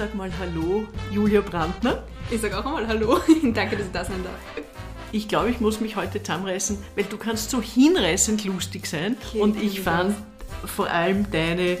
sag mal Hallo, Julia Brandner. Ich sag auch einmal Hallo. Danke, dass ich da sein darf. Ich glaube, ich muss mich heute zusammenreißen, weil du kannst so hinreißend lustig sein. Okay, und ich fand vor allem deine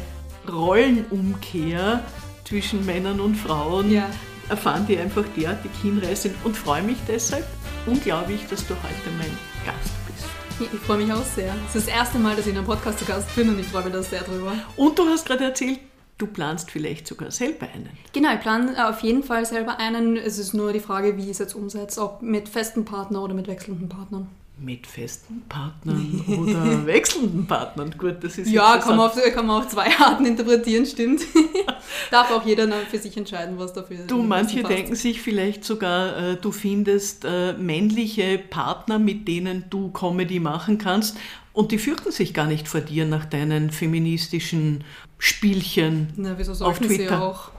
Rollenumkehr zwischen Männern und Frauen, Ja. fand ich einfach derartig hinreißend und freue mich deshalb unglaublich, dass du heute mein Gast bist. Ich, ich freue mich auch sehr. Es ist das erste Mal, dass ich in einem Podcast zu Gast bin und ich freue mich da sehr drüber. Und du hast gerade erzählt, du planst vielleicht sogar selber einen. Genau, ich plane auf jeden Fall selber einen. Es ist nur die Frage, wie ich es jetzt umsetze, ob mit festen Partnern oder mit wechselnden Partnern. Mit festen Partnern oder wechselnden Partnern. Gut, das ist Ja, kann man, auf, kann man auf zwei Arten interpretieren, stimmt. Darf auch jeder für sich entscheiden, was dafür Du, am manche denken sich vielleicht sogar, äh, du findest äh, männliche Partner, mit denen du Comedy machen kannst und die fürchten sich gar nicht vor dir nach deinen feministischen Spielchen. Na, wieso auf sollten sie Twitter. auch?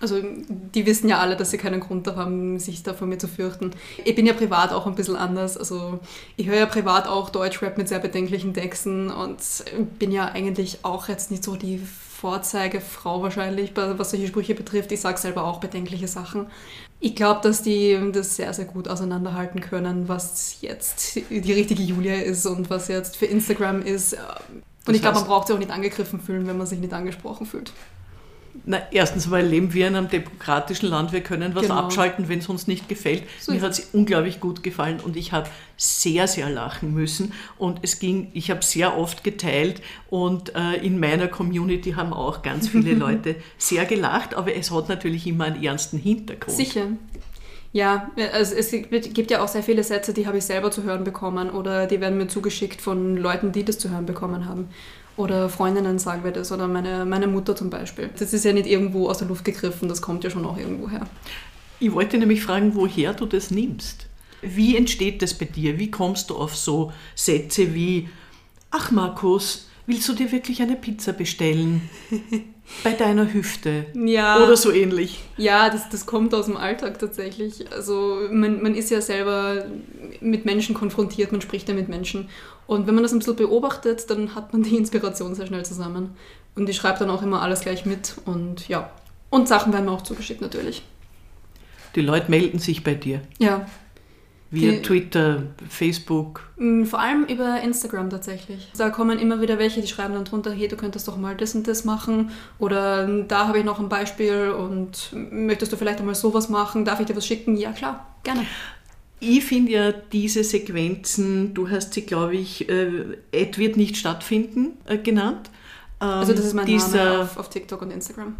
Also, die wissen ja alle, dass sie keinen Grund haben, sich da vor mir zu fürchten. Ich bin ja privat auch ein bisschen anders. Also, ich höre ja privat auch Deutschrap mit sehr bedenklichen Texten und bin ja eigentlich auch jetzt nicht so die Vorzeigefrau wahrscheinlich, was solche Sprüche betrifft. Ich sage selber auch bedenkliche Sachen. Ich glaube, dass die das sehr, sehr gut auseinanderhalten können, was jetzt die richtige Julia ist und was jetzt für Instagram ist. Und ich glaube, man braucht sich auch nicht angegriffen fühlen, wenn man sich nicht angesprochen fühlt. Na, erstens mal leben wir in einem demokratischen Land, wir können was Genau. abschalten, wenn es uns nicht gefällt. So Mir hat es unglaublich gut gefallen und ich habe sehr, sehr lachen müssen. Und es ging, ich habe sehr oft geteilt und äh, in meiner Community haben auch ganz viele Leute sehr gelacht, aber es hat natürlich immer einen ernsten Hintergrund. Sicher. Ja, also es gibt ja auch sehr viele Sätze, die habe ich selber zu hören bekommen oder die werden mir zugeschickt von Leuten, die das zu hören bekommen haben. Oder Freundinnen sagen wir das oder meine, meine Mutter zum Beispiel. Das ist ja nicht irgendwo aus der Luft gegriffen, das kommt ja schon auch irgendwo her. Ich wollte nämlich fragen, woher du das nimmst. Wie entsteht das bei dir? Wie kommst du auf so Sätze wie, ach Markus, willst du dir wirklich eine Pizza bestellen? Bei deiner Hüfte. Ja. Oder so ähnlich. Ja, das, das kommt aus dem Alltag tatsächlich. Also man, man ist ja selber mit Menschen konfrontiert, man spricht ja mit Menschen. Und wenn man das ein bisschen beobachtet, dann hat man die Inspiration sehr schnell zusammen. Und ich schreibe dann auch immer alles gleich mit und ja. Und Sachen werden mir auch zugeschickt natürlich. Die Leute melden sich bei dir. Ja, Via Die- Twitter, Facebook. Mm, vor allem über Instagram tatsächlich. Da kommen immer wieder welche, die schreiben dann drunter, hey, du könntest doch mal das und das machen. Oder da habe ich noch ein Beispiel und möchtest du vielleicht einmal sowas machen? Darf ich dir was schicken? Ja, klar, gerne. Ich finde ja diese Sequenzen, du hast sie, glaube ich, äh, Ed wird nicht stattfinden äh, genannt. Ähm, Also das ist mein dieser, Name auf, auf TikTok und Instagram.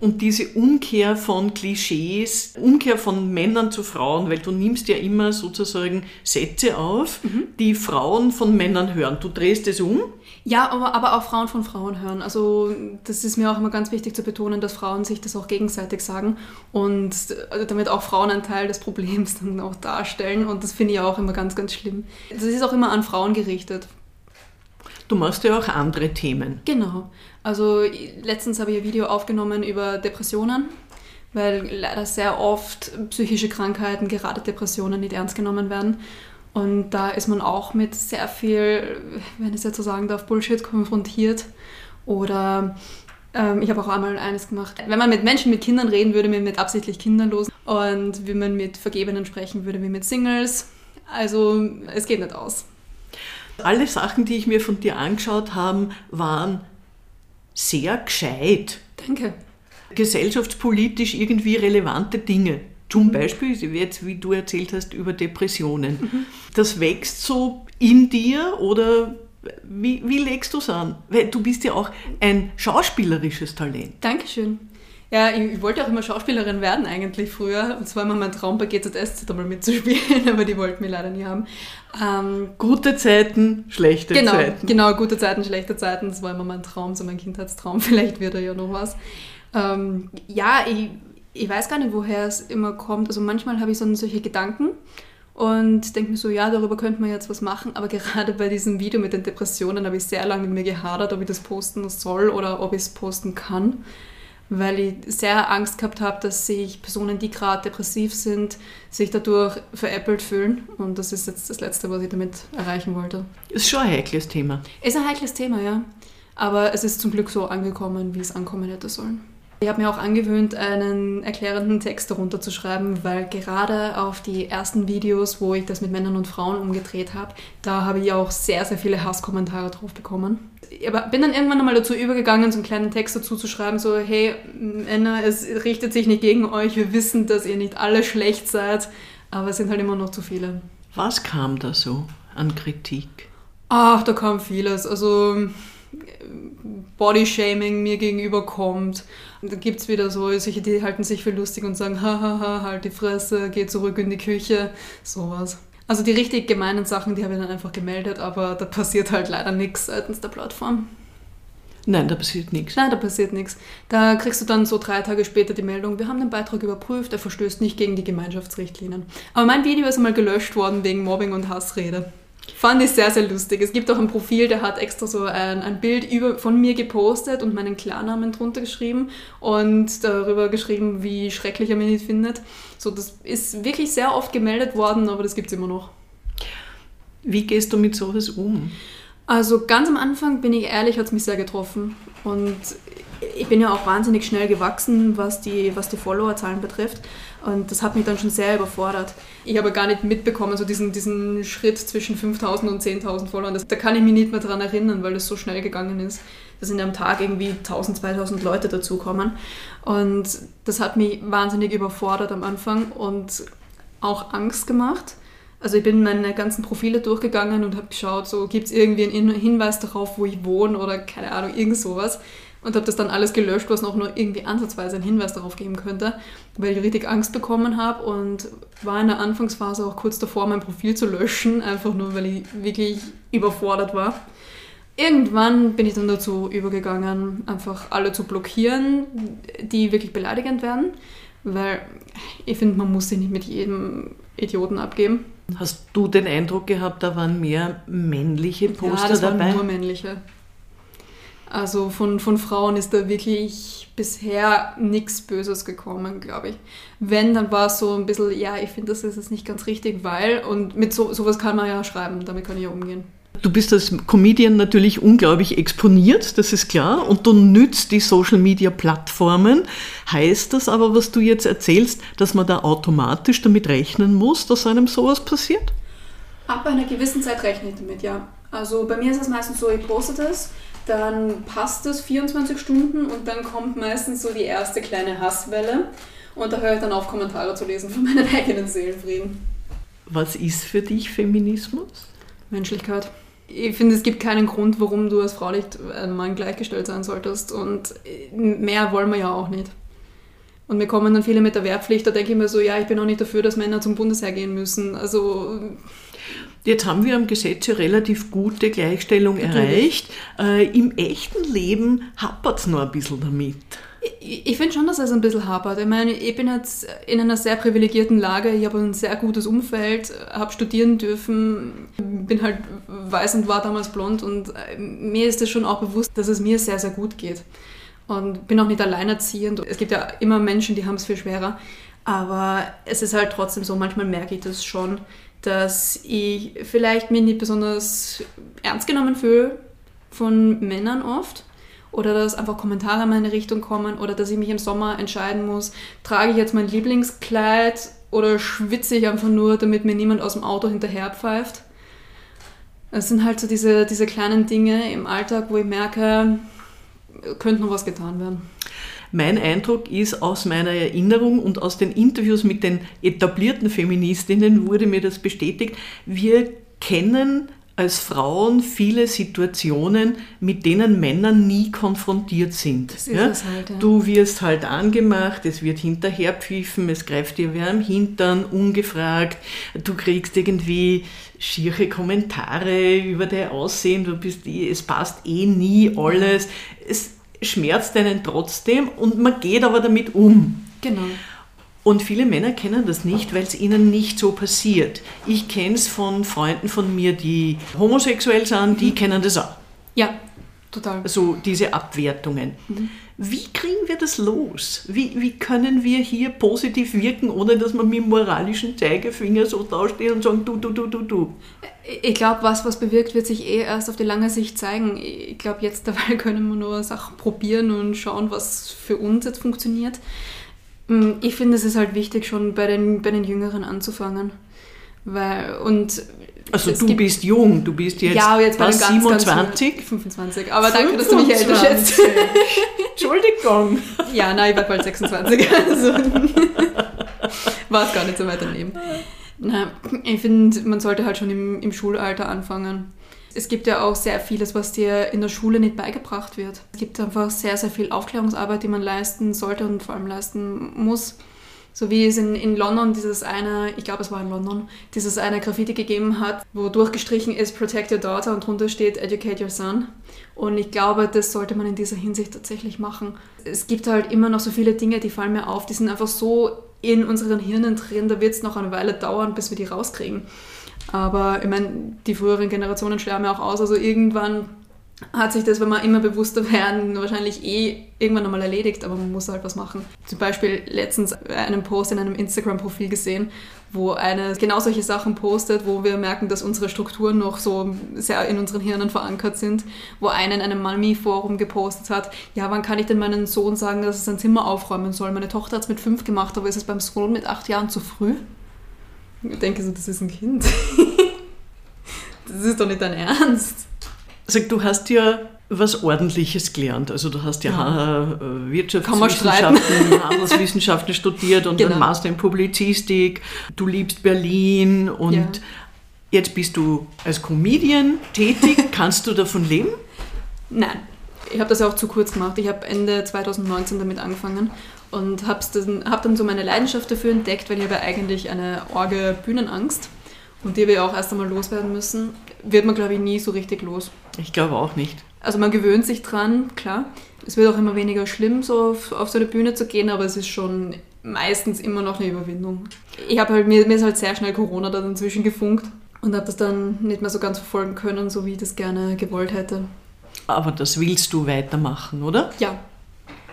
Und diese Umkehr von Klischees, Umkehr von Männern zu Frauen, weil du nimmst ja immer sozusagen Sätze auf, Mhm. die Frauen von Männern hören. Du drehst es um. Ja, aber, aber auch Frauen von Frauen hören. Also das ist mir auch immer ganz wichtig zu betonen, dass Frauen sich das auch gegenseitig sagen und äh, damit auch Frauen einen Teil des Problems dann auch darstellen. Und das finde ich auch immer ganz, ganz schlimm. Das ist auch immer an Frauen gerichtet. Du machst ja auch andere Themen. Genau. Also letztens habe ich ein Video aufgenommen über Depressionen, weil leider sehr oft psychische Krankheiten, gerade Depressionen, nicht ernst genommen werden. Und da ist man auch mit sehr viel, wenn ich es jetzt so sagen darf, Bullshit konfrontiert. Oder ähm, ich habe auch einmal eines gemacht. Wenn man mit Menschen mit Kindern reden würde, wie mit absichtlich kinderlosen. Und wie man mit Vergebenen sprechen würde, wie mit Singles. Also es geht nicht aus. Alle Sachen, die ich mir von dir angeschaut habe, waren sehr gescheit. Danke. gesellschaftspolitisch irgendwie relevante Dinge. Zum Beispiel, jetzt wie du erzählt hast, über Depressionen. Das wächst so in dir oder wie, wie legst du es an? Weil du bist ja auch ein schauspielerisches Talent. Dankeschön. Ja, ich, ich wollte auch immer Schauspielerin werden eigentlich früher. Und zwar immer mein Traum bei GZSZ einmal mitzuspielen, aber die wollten mich leider nie haben. Ähm, Gute Zeiten, schlechte genau, Zeiten. genau, gute Zeiten, schlechte Zeiten, das war immer mein Traum, so mein Kindheitstraum. Vielleicht wird er ja noch was. Ähm, ja, ich, ich weiß gar nicht, woher es immer kommt. Also manchmal habe ich so solche Gedanken und denke mir so, ja, darüber könnte man jetzt was machen. Aber gerade bei diesem Video mit den Depressionen habe ich sehr lange mit mir gehadert, ob ich das posten soll oder ob ich es posten kann. Weil ich sehr Angst gehabt habe, dass sich Personen, die gerade depressiv sind, sich dadurch veräppelt fühlen. Und das ist jetzt das Letzte, was ich damit erreichen wollte. Ist schon ein heikles Thema. Ist ein heikles Thema, ja. Aber es ist zum Glück so angekommen, wie es ankommen hätte sollen. Ich habe mir auch angewöhnt, einen erklärenden Text darunter zu schreiben, weil gerade auf die ersten Videos, wo ich das mit Männern und Frauen umgedreht habe, da habe ich auch sehr, sehr viele Hasskommentare drauf bekommen. Aber bin dann irgendwann einmal dazu übergegangen, so einen kleinen Text dazu zu schreiben, so, hey, Männer, es richtet sich nicht gegen euch, wir wissen, dass ihr nicht alle schlecht seid, aber es sind halt immer noch zu viele. Was kam da so an Kritik? Ach, da kam vieles. Also Bodyshaming mir gegenüber kommt. Und da gibt es wieder so solche, die halten sich für lustig und sagen, hahaha, halt die Fresse, geh zurück in die Küche, sowas. Also die richtig gemeinen Sachen, die habe ich dann einfach gemeldet, aber da passiert halt leider nichts seitens der Plattform. Nein, da passiert nichts. Nein, da passiert nichts. Da kriegst du dann so drei Tage später die Meldung, wir haben den Beitrag überprüft, er verstößt nicht gegen die Gemeinschaftsrichtlinien. Aber mein Video ist einmal gelöscht worden wegen Mobbing und Hassrede. Fand ich sehr, sehr lustig. Es gibt auch ein Profil, der hat extra so ein, ein Bild über, von mir gepostet und meinen Klarnamen drunter geschrieben und darüber geschrieben, wie schrecklich er mich nicht findet. So, das ist wirklich sehr oft gemeldet worden, aber das gibt es immer noch. Wie gehst du mit sowas um? Also ganz am Anfang, bin ich ehrlich, hat es mich sehr getroffen. Und ich bin ja auch wahnsinnig schnell gewachsen, was die, was die Followerzahlen betrifft. Und das hat mich dann schon sehr überfordert. Ich habe gar nicht mitbekommen, so diesen, diesen Schritt zwischen 5000 und 10.000 Followern. Das, da kann ich mich nicht mehr dran erinnern, weil das so schnell gegangen ist. Da sind am Tag irgendwie 1000, 2000 Leute dazukommen. Und das hat mich wahnsinnig überfordert am Anfang und auch Angst gemacht. Also ich bin meine ganzen Profile durchgegangen und habe geschaut, so gibt es irgendwie einen Hinweis darauf, wo ich wohne oder keine Ahnung, irgend sowas. Und habe das dann alles gelöscht, was noch nur irgendwie ansatzweise einen Hinweis darauf geben könnte, weil ich richtig Angst bekommen habe und war in der Anfangsphase auch kurz davor, mein Profil zu löschen, einfach nur, weil ich wirklich überfordert war. Irgendwann bin ich dann dazu übergegangen, einfach alle zu blockieren, die wirklich beleidigend werden, weil ich finde, man muss sich nicht mit jedem Idioten abgeben. Hast du den Eindruck gehabt, da waren mehr männliche Poster ja, das dabei? Waren nur männliche. Also von, von Frauen ist da wirklich bisher nichts Böses gekommen, glaube ich. Wenn, dann war es so ein bisschen, ja, ich finde, das ist jetzt nicht ganz richtig, weil, und mit so, sowas kann man ja schreiben, damit kann ich ja umgehen. Du bist als Comedian natürlich unglaublich exponiert, das ist klar, und du nützt die Social-Media-Plattformen. Heißt das aber, was du jetzt erzählst, dass man da automatisch damit rechnen muss, dass einem sowas passiert? Ab einer gewissen Zeit rechne ich damit, ja. Also bei mir ist es meistens so, ich poste das, dann passt es 24 Stunden und dann kommt meistens so die erste kleine Hasswelle und da höre ich dann auf, Kommentare zu lesen für meinen eigenen Seelenfrieden. Was ist für dich Feminismus? Menschlichkeit ich finde, es gibt keinen Grund, warum du als Frau nicht einem Mann gleichgestellt sein solltest. Und mehr wollen wir ja auch nicht. Und mir kommen dann viele mit der Wehrpflicht, da denke ich mir so, ja, ich bin auch nicht dafür, dass Männer zum Bundesheer gehen müssen. Also. Jetzt haben wir am Gesetz ja relativ gute Gleichstellung Natürlich. erreicht. Äh, Im echten Leben hapert es noch ein bisschen damit. Ich, ich finde schon, dass es ein bisschen hapert. Ich meine, ich bin jetzt in einer sehr privilegierten Lage, ich habe ein sehr gutes Umfeld, habe studieren dürfen, bin halt weiß und war damals blond und äh, mir ist es schon auch bewusst, dass es mir sehr, sehr gut geht. Und bin auch nicht alleinerziehend. Es gibt ja immer Menschen, die haben es viel schwerer. Aber es ist halt trotzdem so, manchmal merke ich das schon, dass ich vielleicht mich nicht besonders ernst genommen fühle von Männern oft oder dass einfach Kommentare in meine Richtung kommen oder dass ich mich im Sommer entscheiden muss, trage ich jetzt mein Lieblingskleid oder schwitze ich einfach nur, damit mir niemand aus dem Auto hinterher pfeift. Es sind halt so diese, diese kleinen Dinge im Alltag, wo ich merke, könnte noch was getan werden. Mein Eindruck ist aus meiner Erinnerung und aus den Interviews mit den etablierten Feministinnen wurde mir das bestätigt, wir kennen als Frauen viele Situationen, mit denen Männer nie konfrontiert sind. Ja? Halt, ja. Du wirst halt angemacht, es wird hinterherpfiffen, es greift dir wer am Hintern, ungefragt, du kriegst irgendwie schiere Kommentare über dein Aussehen, du bist, es passt eh nie alles. Es schmerzt einen trotzdem und man geht aber damit um. Genau. Und viele Männer kennen das nicht, weil es ihnen nicht so passiert. Ich kenne es von Freunden von mir, die homosexuell sind, die mhm. kennen das auch. Ja, total. So diese Abwertungen. Mhm. Wie kriegen wir das los? Wie, wie können wir hier positiv wirken, ohne dass man mit dem moralischen Zeigefinger so dasteht und sagen, du, du, du, du, du? Ich glaube, was was bewirkt, wird sich eh erst auf die lange Sicht zeigen. Ich glaube, jetzt dabei können wir nur Sachen probieren und schauen, was für uns jetzt funktioniert. Hm, ich finde, es ist halt wichtig, schon bei den, bei den Jüngeren anzufangen. Weil, und also du bist jung, du bist jetzt, ja, jetzt was, ganz, 27? Ganz 25, aber danke, dass du mich älter schätzt. Entschuldigung. Ja, nein, ich war bald 26, also war es gar nicht so weit daneben. Na, ich finde, man sollte halt schon im, im Schulalter anfangen. Es gibt ja auch sehr vieles, was dir in der Schule nicht beigebracht wird. Es gibt einfach sehr, sehr viel Aufklärungsarbeit, die man leisten sollte und vor allem leisten muss. So wie es in, in London dieses eine, ich glaube es war in London, dieses eine Graffiti gegeben hat, wo durchgestrichen ist Protect your daughter und drunter steht Educate your son. Und ich glaube, das sollte man in dieser Hinsicht tatsächlich machen. Es gibt halt immer noch so viele Dinge, die fallen mir auf, die sind einfach so in unseren Hirnen drin, da wird es noch eine Weile dauern, bis wir die rauskriegen. Aber ich meine, die früheren Generationen sterben ja auch aus, also irgendwann hat sich das, wenn wir immer bewusster werden, wahrscheinlich eh irgendwann einmal erledigt, aber man muss halt was machen. Zum Beispiel letztens einen Post in einem Instagram-Profil gesehen, wo eine genau solche Sachen postet, wo wir merken, dass unsere Strukturen noch so sehr in unseren Hirnen verankert sind, wo einer in einem Mami-Forum gepostet hat, ja, wann kann ich denn meinem Sohn sagen, dass er sein Zimmer aufräumen soll? Meine Tochter hat es mit fünf gemacht, aber ist es beim Sohn mit acht Jahren zu früh? Ich denke so, das ist ein Kind. das ist doch nicht dein Ernst. Sag, du hast ja was Ordentliches gelernt. Also du hast ja, ja. Äh, Wirtschaftswissenschaften, Handelswissenschaften studiert und genau. dann Master in Publizistik. Du liebst Berlin und ja. jetzt bist du als Comedian tätig. Kannst du davon leben? Nein. Ich habe das auch zu kurz gemacht. Ich habe Ende 2019 damit angefangen und habe dann, hab dann so meine Leidenschaft dafür entdeckt, weil ich habe eigentlich eine orge Bühnenangst und die wir auch erst einmal loswerden müssen, wird man, glaube ich, nie so richtig los. Ich glaube auch nicht. Also man gewöhnt sich dran, klar. Es wird auch immer weniger schlimm, so auf, auf so eine Bühne zu gehen, aber es ist schon meistens immer noch eine Überwindung. Ich habe halt, mir, mir ist halt sehr schnell Corona da dazwischen gefunkt und habe das dann nicht mehr so ganz verfolgen können, so wie ich das gerne gewollt hätte. Aber das willst du weitermachen, oder? Ja.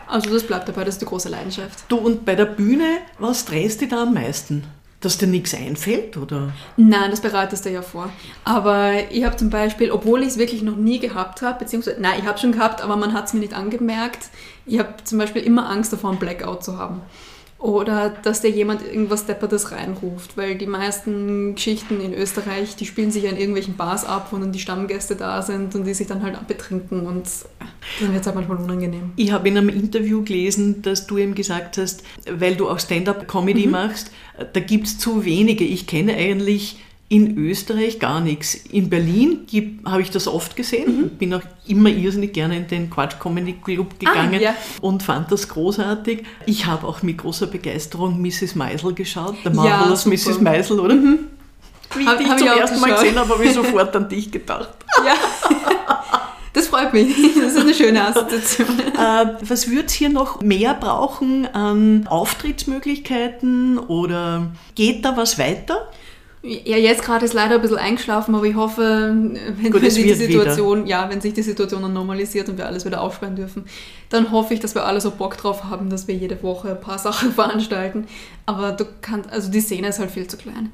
Also das bleibt dabei, das ist die große Leidenschaft. Du und bei der Bühne, was drehst du da am meisten? Dass dir nichts einfällt, oder? Nein, das bereitest du ja vor. Aber ich habe zum Beispiel, obwohl ich es wirklich noch nie gehabt habe, beziehungsweise, nein, ich habe schon gehabt, aber man hat es mir nicht angemerkt, ich habe zum Beispiel immer Angst davor, einen Blackout zu haben. Oder dass dir jemand irgendwas Deppertes reinruft, weil die meisten Geschichten in Österreich, die spielen sich ja in irgendwelchen Bars ab, wo dann die Stammgäste da sind und die sich dann halt betrinken und dann wird es halt manchmal unangenehm. Ich habe in einem Interview gelesen, dass du eben gesagt hast, weil du auch Stand-up-Comedy mhm. machst, da gibt es zu wenige. Ich kenne eigentlich in Österreich gar nichts. In Berlin habe ich das oft gesehen, mhm. bin auch immer irrsinnig gerne in den Quatsch Comedy Club ah, gegangen ah, ja. und fand das großartig. Ich habe auch mit großer Begeisterung Mrs. Meisel geschaut, der Marvelous ja, Mrs. Meisel, oder? Mhm. Wie ich dich zum ersten Mal gesehen habe, habe ich sofort an dich gedacht. Ja. Das freut mich. Das ist eine schöne Assoziation. Äh, was würde es hier noch mehr brauchen an Auftrittsmöglichkeiten oder geht da was weiter? Ja, jetzt gerade ist leider ein bisschen eingeschlafen, aber ich hoffe, wenn, Gut, wenn sich die Situation, wieder. ja, wenn sich die Situation dann normalisiert und wir alles wieder aufsperren dürfen, dann hoffe ich, dass wir alle so Bock drauf haben, dass wir jede Woche ein paar Sachen veranstalten. Aber du kannst, also die Szene ist halt viel zu klein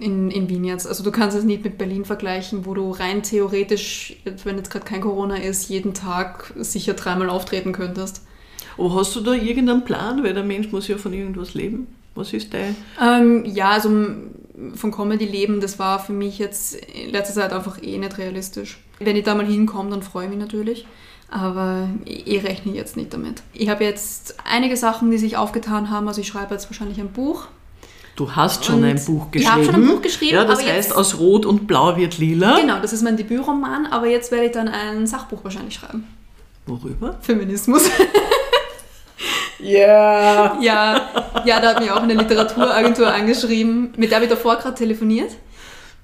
in, in Wien jetzt. Also du kannst es nicht mit Berlin vergleichen, wo du rein theoretisch, wenn jetzt gerade kein Corona ist, jeden Tag sicher dreimal auftreten könntest. Oh, hast du da irgendeinen Plan? Weil der Mensch muss ja von irgendwas leben. Was ist dein? Ähm, ja, also von Comedy leben, das war für mich jetzt in letzter Zeit einfach eh nicht realistisch. Wenn ich da mal hinkomme, dann freue ich mich natürlich. Aber ich rechne jetzt nicht damit. Ich habe jetzt einige Sachen, die sich aufgetan haben. Also ich schreibe jetzt wahrscheinlich ein Buch. Du hast schon und ein Buch geschrieben. Ich habe schon ein Buch geschrieben. Ja, das heißt, jetzt, aus Rot und Blau wird lila. Genau, das ist mein Debütroman, aber jetzt werde ich dann ein Sachbuch wahrscheinlich schreiben. Worüber? Feminismus. Ja. Yeah. Ja, ja, da hat mich auch eine Literaturagentur angeschrieben, mit der ich davor gerade telefoniert.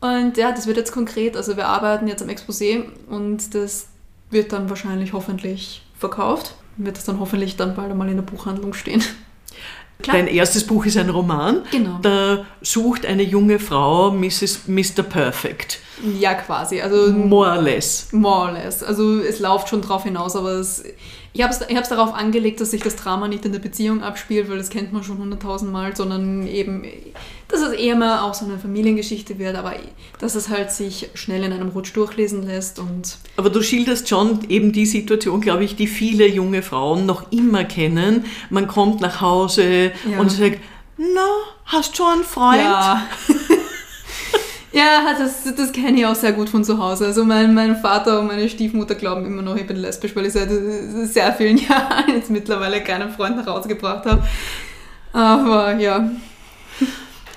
Und ja, das wird jetzt konkret. Also wir arbeiten jetzt am Exposé und das wird dann wahrscheinlich hoffentlich verkauft. Wird das dann hoffentlich dann bald einmal in der Buchhandlung stehen. Klar. Dein erstes Buch ist ein Roman. Genau. Da sucht eine junge Frau Mrs. Mr. Perfect. Ja, quasi. Also, more or less. More or less. Also es läuft schon drauf hinaus, aber es, Ich habe es ich hab's darauf angelegt, dass sich das Drama nicht in der Beziehung abspielt, weil das kennt man schon hunderttausendmal, sondern eben, dass es eher mal auch so eine Familiengeschichte wird, aber dass es halt sich schnell in einem Rutsch durchlesen lässt und... Aber du schilderst schon eben die Situation, glaube ich, die viele junge Frauen noch immer kennen. Man kommt nach Hause Ja. und sagt, na, hast schon einen Freund? Ja. Ja, das, das kenne ich auch sehr gut von zu Hause. Also mein, mein Vater und meine Stiefmutter glauben immer noch, ich bin lesbisch, weil ich seit sehr vielen Jahren jetzt mittlerweile keinen Freund nach Hause gebracht habe. Aber ja,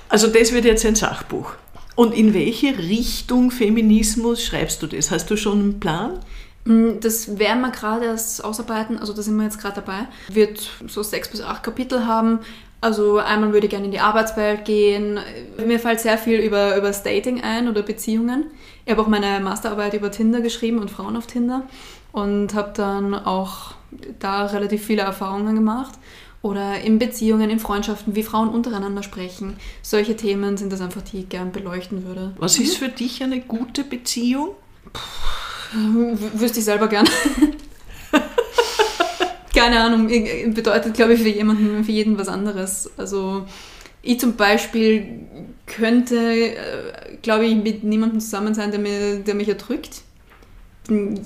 Also das wird jetzt ein Sachbuch. Und in welche Richtung Feminismus schreibst du das? Hast du schon einen Plan? Mm, Das werden wir gerade erst ausarbeiten, also da sind wir jetzt gerade dabei. Wird so sechs bis acht Kapitel haben. Also einmal würde ich gerne in die Arbeitswelt gehen. Mir fällt sehr viel über, über das Dating ein oder Beziehungen. Ich habe auch meine Masterarbeit über Tinder geschrieben und Frauen auf Tinder und habe dann auch da relativ viele Erfahrungen gemacht. Oder in Beziehungen, in Freundschaften, wie Frauen untereinander sprechen. Solche Themen sind das einfach, die ich gern beleuchten würde. Was ist für dich eine gute Beziehung? W- Wüsste ich selber gern. Keine Ahnung, bedeutet, glaube ich, für jemanden, für jeden was anderes. Also ich zum Beispiel könnte, äh, glaube ich, mit niemandem zusammen sein, der, mir, der mich erdrückt.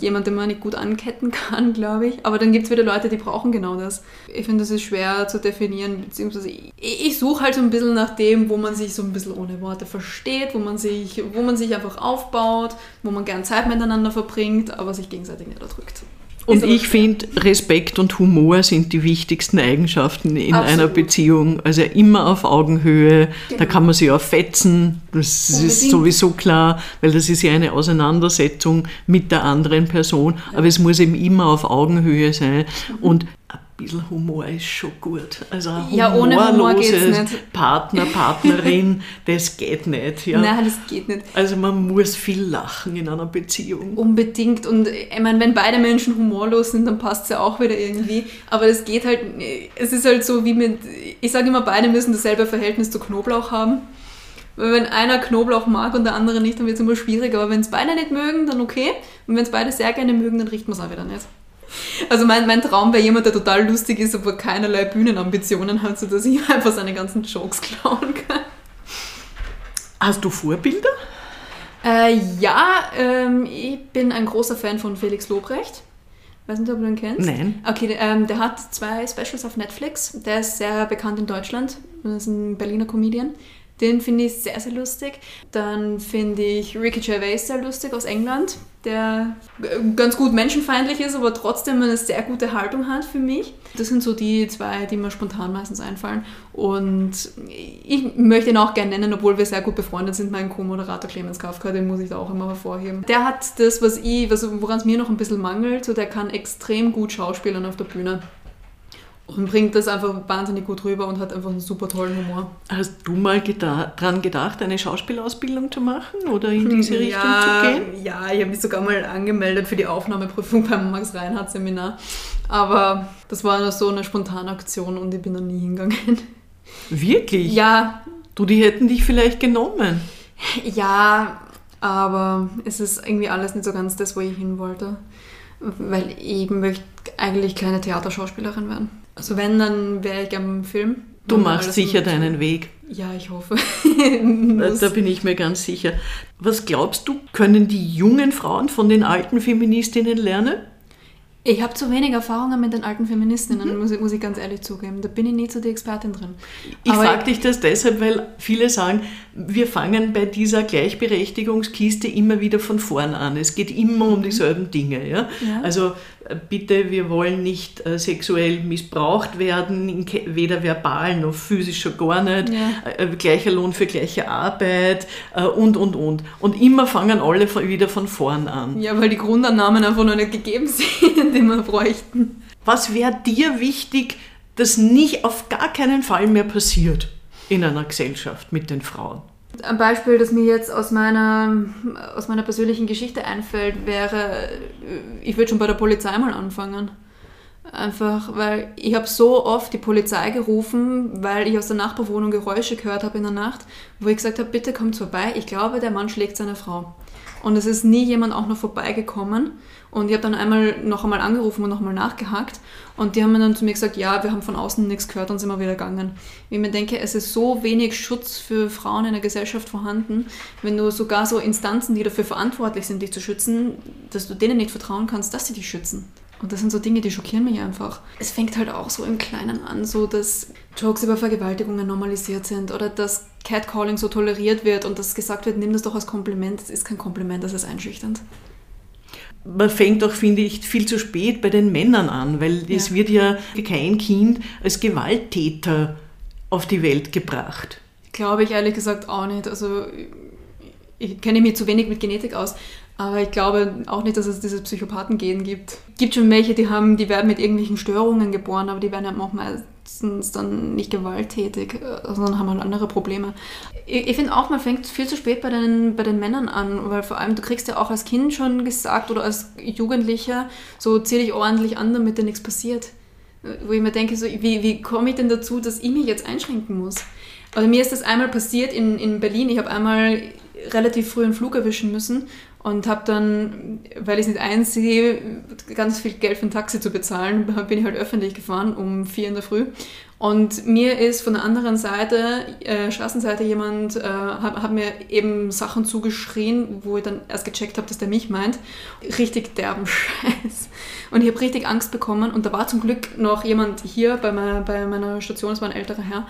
Jemand, den man nicht gut anketten kann, glaube ich. Aber dann gibt es wieder Leute, die brauchen genau das. Ich finde, das ist schwer zu definieren, beziehungsweise ich, ich suche halt so ein bisschen nach dem, wo man sich so ein bisschen ohne Worte versteht, wo man sich, wo man sich einfach aufbaut, wo man gern Zeit miteinander verbringt, aber sich gegenseitig nicht erdrückt. Und Ist ich finde, Respekt und Humor sind die wichtigsten Eigenschaften in Absolut. einer Beziehung. Also immer auf Augenhöhe, da Genau. kann man sich auch fetzen, das ist Unbedingt. sowieso klar, weil das ist ja eine Auseinandersetzung mit der anderen Person, aber es muss eben immer auf Augenhöhe sein Mhm. und bisschen Humor ist schon gut. Also Ja, ohne Humor humorloses nicht. Partner, Partnerin, das geht nicht. Ja. Nein, das geht nicht. Also man muss viel lachen in einer Beziehung. Unbedingt. Und ich meine, wenn beide Menschen humorlos sind, dann passt es ja auch wieder irgendwie. Aber es geht halt, es ist halt so wie mit, ich sage immer, beide müssen dasselbe Verhältnis zu Knoblauch haben. Weil wenn einer Knoblauch mag und der andere nicht, dann wird es immer schwierig. Aber wenn es beide nicht mögen, dann okay. Und wenn es beide sehr gerne mögen, dann riecht man es auch wieder nicht. Also mein, mein Traum wäre jemand, der total lustig ist, aber keinerlei Bühnenambitionen hat, sodass ich einfach seine ganzen Jokes klauen kann. Hast du Vorbilder? Äh, ja, ähm, ich bin ein großer Fan von Felix Lobrecht. Weiß nicht, ob du ihn kennst. Nein. Okay, ähm, der hat zwei Specials auf Netflix. Der ist sehr bekannt in Deutschland. Das ist ein Berliner Comedian. Den finde ich sehr, sehr lustig. Dann finde ich Ricky Gervais sehr lustig aus England, der ganz gut menschenfeindlich ist, aber trotzdem eine sehr gute Haltung hat für mich. Das sind so die zwei, die mir spontan meistens einfallen. Und ich möchte ihn auch gerne nennen, obwohl wir sehr gut befreundet sind. Mein Co-Moderator Clemens Kafka, den muss ich da auch immer hervorheben. Der hat das, was ich, woran es mir noch ein bisschen mangelt, so der kann extrem gut schauspielern auf der Bühne. Und bringt das einfach wahnsinnig gut rüber und hat einfach einen super tollen Humor. Hast du mal geda dran gedacht, eine Schauspielausbildung zu machen oder in diese Richtung ja, zu gehen? Ja, ich habe mich sogar mal angemeldet für die Aufnahmeprüfung beim Max-Reinhardt-Seminar. Aber das war nur so eine spontane Aktion und ich bin da nie hingegangen. Wirklich? Ja, Du, die hätten dich vielleicht genommen. ja, aber es ist irgendwie alles nicht so ganz das, wo ich hin wollte. Weil ich möchte eigentlich kleine Theaterschauspielerin werden. Also wenn, dann wäre ich am Film. Du machst sicher deinen Weg. Ja, ich hoffe. Da, bin ich mir ganz sicher. Was glaubst du, können die jungen Frauen von den alten Feministinnen lernen? Ich habe zu wenig Erfahrungen mit den alten Feministinnen, muss, ich, muss ich ganz ehrlich zugeben. Da bin ich nicht so die Expertin drin. Ich frage dich das deshalb, weil viele sagen, wir fangen bei dieser Gleichberechtigungskiste immer wieder von vorn an. Es geht immer um dieselben Dinge. Ja? Ja. Also bitte, wir wollen nicht äh, sexuell missbraucht werden, weder verbal noch physisch schon gar nicht. Ja. Äh, gleicher Lohn für gleiche Arbeit äh, und, und, und. Und immer fangen alle wieder von vorn an. Ja, weil die Grundannahmen einfach noch nicht gegeben sind, die wir bräuchten. Was wäre dir wichtig, dass nicht auf gar keinen Fall mehr passiert in einer Gesellschaft mit den Frauen? Ein Beispiel, das mir jetzt aus meiner, aus meiner persönlichen Geschichte einfällt, wäre, ich würde schon bei der Polizei mal anfangen. Einfach, weil ich habe so oft die Polizei gerufen, weil ich aus der Nachbarwohnung Geräusche gehört habe in der Nacht, wo ich gesagt habe, bitte kommt vorbei, ich glaube, der Mann schlägt seine Frau. und es ist nie jemand auch noch vorbeigekommen. Und ich habe dann einmal noch einmal angerufen und noch einmal nachgehakt. Und die haben mir dann zu mir gesagt, ja, wir haben von außen nichts gehört und sind wir wieder gegangen. Wie ich mir denke, es ist so wenig Schutz für Frauen in der Gesellschaft vorhanden, wenn du sogar so Instanzen, die dafür verantwortlich sind, dich zu schützen, dass du denen nicht vertrauen kannst, dass sie dich schützen. Und das sind so Dinge, die schockieren mich einfach. Es fängt halt auch so im Kleinen an, so dass Jokes über Vergewaltigungen normalisiert sind oder dass Catcalling so toleriert wird und dass gesagt wird, nimm das doch als Kompliment. Das ist kein Kompliment, das ist einschüchternd man fängt auch, finde ich, viel zu spät bei den Männern an, weil ja. es wird ja kein Kind als Gewalttäter auf die Welt gebracht. Glaube ich ehrlich gesagt auch nicht. Also ich kenne mich zu wenig mit Genetik aus, aber ich glaube auch nicht, dass es dieses Psychopathen-Gen gibt. Es gibt schon welche, die haben, die werden mit irgendwelchen Störungen geboren, aber die werden ja auch meistens dann nicht gewalttätig, äh, sondern haben halt andere Probleme. Ich, ich finde auch, man fängt viel zu spät bei den, bei den Männern an, weil vor allem du kriegst ja auch als Kind schon gesagt oder als Jugendlicher, so zieh dich ordentlich an, damit dir nichts passiert. Wo ich mir denke, so, wie, wie komme ich denn dazu, dass ich mich jetzt einschränken muss? Also mir ist das einmal passiert in, in Berlin. Ich habe einmal relativ früh einen Flug erwischen müssen und habe dann, weil ich es nicht einsehe, ganz viel Geld für ein Taxi zu bezahlen, bin ich halt öffentlich gefahren um vier in der Früh. Und mir ist von der anderen Seite, äh, Straßenseite, jemand, äh, hat, hat, mir eben Sachen zugeschrien, wo ich dann erst gecheckt habe, dass der mich meint. Richtig derben Scheiß. Und ich habe richtig Angst bekommen. Und da war zum Glück noch jemand hier bei meiner, bei meiner Station, es war ein älterer Herr.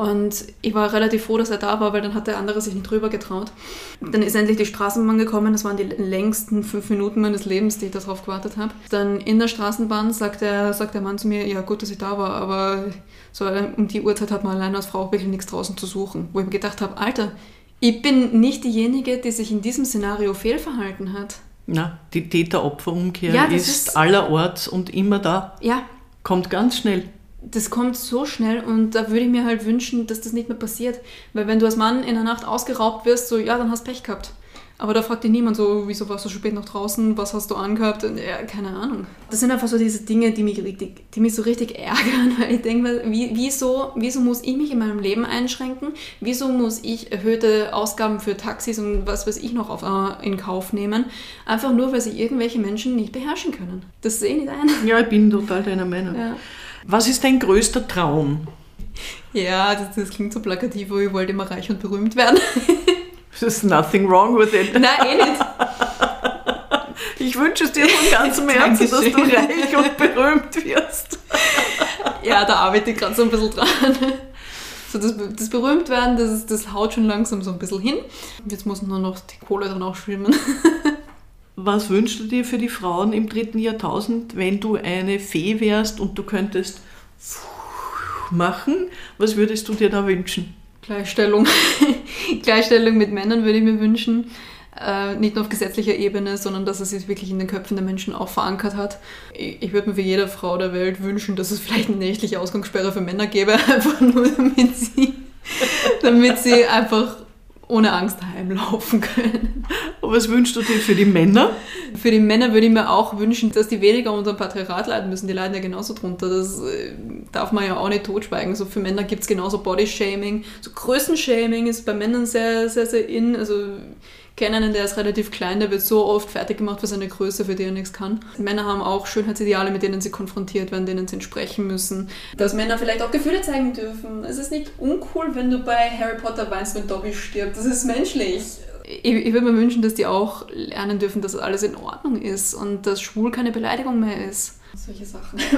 Und ich war relativ froh, dass er da war, weil dann hat der andere sich nicht drüber getraut. Dann ist endlich die Straßenbahn gekommen. Das waren die längsten fünf Minuten meines Lebens, die ich darauf gewartet habe. Dann in der Straßenbahn sagt der, sagt der Mann zu mir, ja gut, dass ich da war, aber so um die Uhrzeit hat man allein als Frau wirklich nichts draußen zu suchen. Wo ich mir gedacht habe, Alter, ich bin nicht diejenige, die sich in diesem Szenario fehlverhalten hat. Na, die Täter-Opfer-Umkehr ja, ist, ist allerorts und immer da. Ja. Kommt ganz schnell das kommt so schnell und da würde ich mir halt wünschen, dass das nicht mehr passiert. Weil wenn du als Mann in der Nacht ausgeraubt wirst, so ja, dann hast du Pech gehabt. Aber da fragt dich niemand so, wieso warst du so spät noch draußen, was hast du angehabt? Ja, keine Ahnung. Das sind einfach so diese Dinge, die mich, richtig, die mich so richtig ärgern, weil ich denke, wie, wieso, wieso muss ich mich in meinem Leben einschränken? Wieso muss ich erhöhte Ausgaben für Taxis und was weiß ich noch auf, äh, in Kauf nehmen? Einfach nur, weil sich irgendwelche Menschen nicht beherrschen können. Das sehe ich nicht ein. Ja, ich bin total deiner Meinung. Ja. Was ist dein größter Traum? Ja, das, das klingt so plakativ, aber ich wollte immer reich und berühmt werden. There's nothing wrong with it. Nein, eh nicht. Ich wünsche es dir von ganzem Herzen, dass du reich und berühmt wirst. ja, da arbeite ich gerade so ein bisschen dran. So das, das Berühmtwerden, das, das haut schon langsam so ein bisschen hin. Jetzt muss nur noch die Kohle dann auch schwimmen. Was wünschst du dir für die Frauen im dritten Jahrtausend, wenn du eine Fee wärst und du könntest machen? Was würdest du dir da wünschen? Gleichstellung. Gleichstellung mit Männern würde ich mir wünschen. Äh, nicht nur auf gesetzlicher Ebene, sondern dass es sich wirklich in den Köpfen der Menschen auch verankert hat. Ich, ich würde mir für jede Frau der Welt wünschen, dass es vielleicht eine nächtliche Ausgangssperre für Männer gäbe, einfach nur damit sie, damit sie einfach ohne Angst heimlaufen können. Was wünschst du dir für die Männer? Für die Männer würde ich mir auch wünschen, dass die weniger unter dem Patriarchat leiden müssen. Die leiden ja genauso drunter. Das äh, darf man ja auch nicht totschweigen. So für Männer gibt es genauso Bodyshaming. So Größenshaming ist bei Männern sehr, sehr, sehr in. Also kenne einen, der ist relativ klein, der wird so oft fertig gemacht für seine Größe, für die er nichts kann. Männer haben auch Schönheitsideale, mit denen sie konfrontiert werden, denen sie entsprechen müssen. Dass Männer vielleicht auch Gefühle zeigen dürfen. Es ist nicht uncool, wenn du bei Harry Potter weinst, wenn Dobby stirbt. Das ist menschlich. Ich, ich würde mir wünschen, dass die auch lernen dürfen, dass alles in Ordnung ist und dass schwul keine Beleidigung mehr ist. Solche Sachen.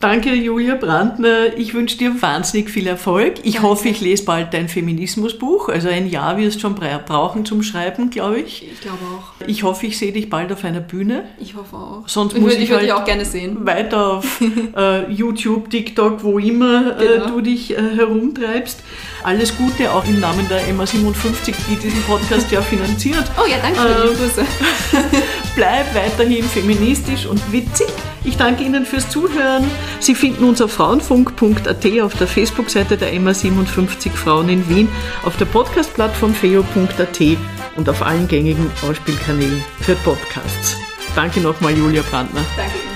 Danke, Julia Brandner. Ich wünsche dir wahnsinnig viel Erfolg. Ich Danke. hoffe, ich lese bald dein Feminismusbuch. Also ein Jahr wirst du schon brauchen zum Schreiben, glaube ich. Ich glaube auch. Ich hoffe, ich sehe dich bald auf einer Bühne. Ich hoffe auch. Sonst ich muss würde, ich, halt auch gerne sehen. weiter auf äh, YouTube, TikTok, wo immer äh, genau. du dich äh, herumtreibst. Alles Gute auch im Namen der MA57, die diesen Podcast ja finanziert. Oh ja, danke für die ähm, Grüße. Bleib weiterhin feministisch und witzig. Ich danke Ihnen fürs Zuhören. Sie finden uns auf frauenfunk.at auf der Facebook-Seite der MA57 Frauen in Wien, auf der Podcast-Plattform feo.at und auf allen gängigen Ausspielkanälen für Podcasts. Danke nochmal, Julia Brandner. Danke.